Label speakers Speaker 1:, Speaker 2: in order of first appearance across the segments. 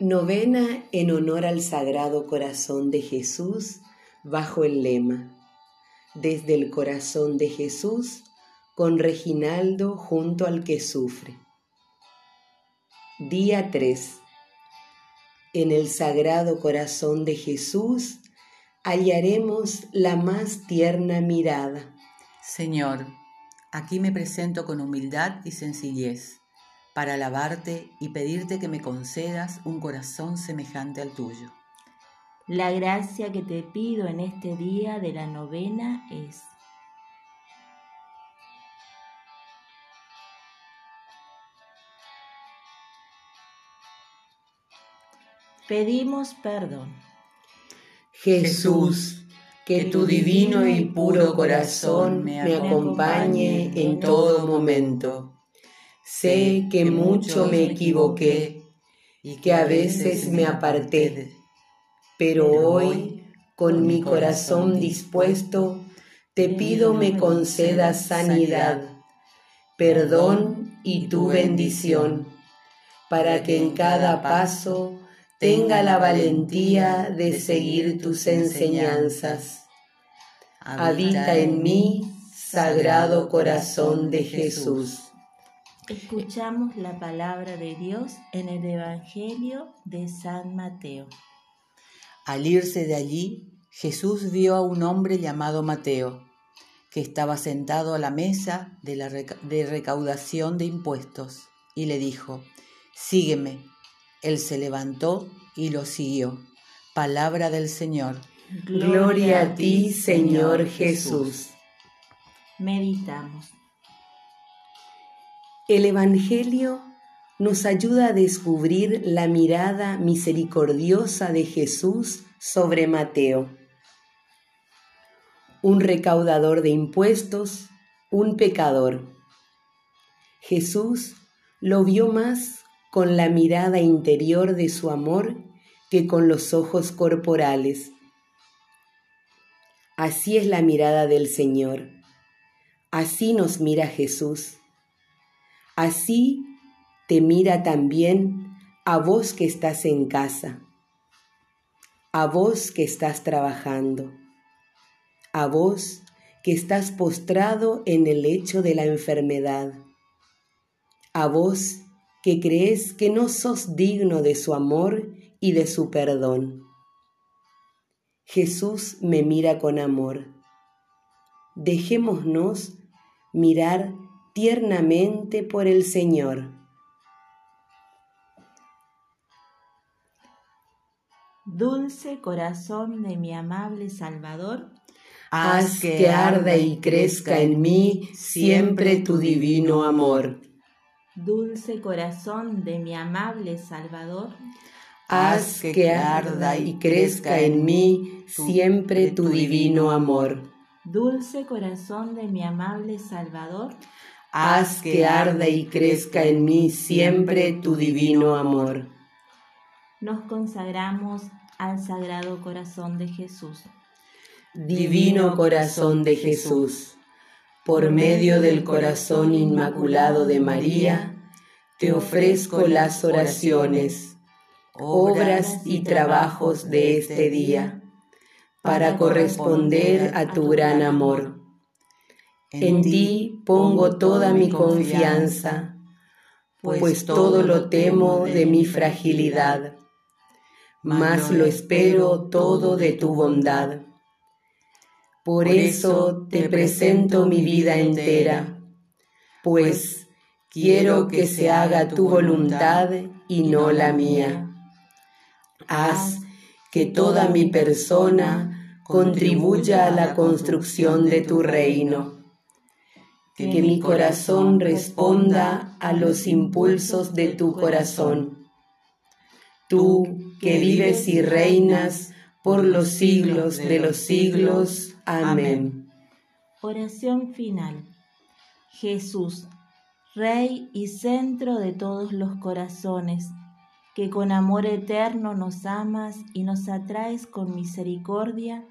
Speaker 1: Novena en honor al Sagrado Corazón de Jesús bajo el lema Desde el corazón de Jesús con Reginaldo junto al que sufre. Día 3. En el Sagrado Corazón de Jesús hallaremos la más tierna mirada.
Speaker 2: Señor, aquí me presento con humildad y sencillez para alabarte y pedirte que me concedas un corazón semejante al tuyo.
Speaker 3: La gracia que te pido en este día de la novena es Pedimos perdón.
Speaker 1: Jesús, que tu divino y puro corazón me acompañe en todo momento Sé que mucho me equivoqué y que a veces me aparté, pero hoy, con mi corazón dispuesto, te pido me concedas sanidad, perdón y tu bendición, para que en cada paso tenga la valentía de seguir tus enseñanzas. Habita en mí, Sagrado Corazón de Jesús.
Speaker 3: Escuchamos la palabra de Dios en el Evangelio de San Mateo.
Speaker 2: Al irse de allí, Jesús vio a un hombre llamado Mateo, que estaba sentado a la mesa de, la de recaudación de impuestos, y le dijo, Sígueme. Él se levantó y lo siguió. Palabra del Señor.
Speaker 1: Gloria a ti, Señor Jesús.
Speaker 3: Meditamos.
Speaker 1: El Evangelio nos ayuda a descubrir la mirada misericordiosa de Jesús sobre Mateo. Un recaudador de impuestos, un pecador. Jesús lo vio más con la mirada interior de su amor que con los ojos corporales. Así es la mirada del Señor. Así nos mira Jesús Así te mira también a vos que estás en casa, a vos que estás trabajando, a vos que estás postrado en el lecho de la enfermedad, a vos que crees que no sos digno de su amor y de su perdón. Jesús me mira con amor. Dejémonos mirar tiernamente por el Señor.
Speaker 3: Dulce corazón de mi amable Salvador,
Speaker 1: haz que arda y crezca en mí siempre tu divino amor.
Speaker 3: Dulce corazón de mi amable Salvador,
Speaker 1: haz que arda y crezca en mí siempre tu divino amor.
Speaker 3: Dulce corazón de mi amable Salvador,
Speaker 1: haz que arda y crezca en mí siempre tu divino amor.
Speaker 3: Nos consagramos al Sagrado Corazón de Jesús.
Speaker 1: Divino Corazón de Jesús, por medio del corazón inmaculado de María, te ofrezco las oraciones, obras y trabajos de este día, para corresponder a tu gran amor en ti pongo toda mi confianza, pues todo lo temo de mi fragilidad, mas lo espero todo de tu bondad. Por eso te presento mi vida entera, pues quiero que se haga tu voluntad y no la mía. Haz que toda mi persona contribuya a la construcción de tu reino que mi corazón responda a los impulsos de tu corazón. Tú que vives y reinas por los siglos de los siglos. Amén.
Speaker 3: Oración final. Jesús, Rey y centro de todos los corazones, que con amor eterno nos amas y nos atraes con misericordia,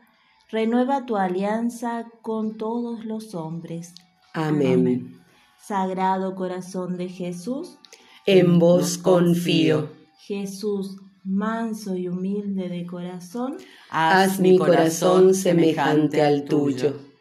Speaker 3: renueva tu alianza con todos los hombres
Speaker 1: Amén.
Speaker 3: Sagrado corazón de Jesús,
Speaker 1: en vos confío.
Speaker 3: Jesús,
Speaker 2: manso y humilde de corazón,
Speaker 3: haz mi corazón semejante al tuyo.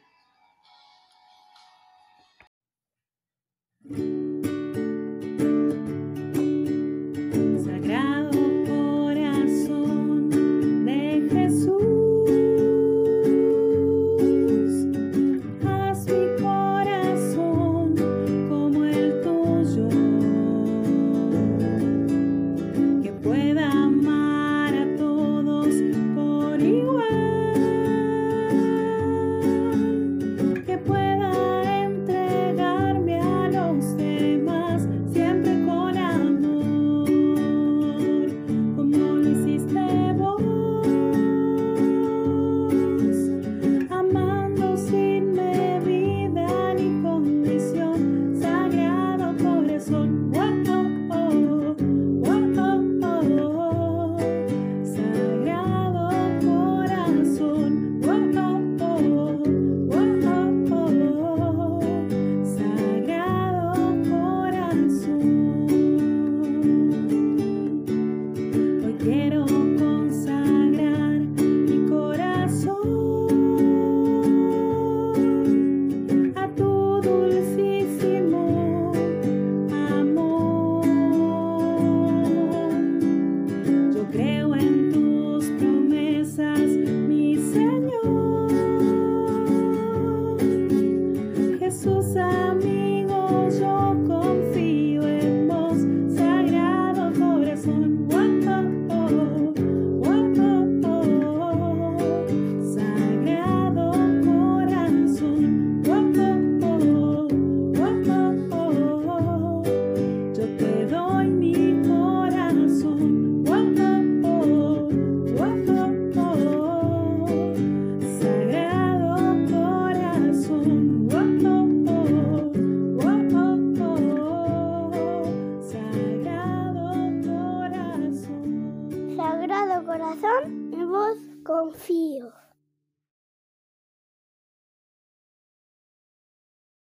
Speaker 4: Corazón, en vos confío.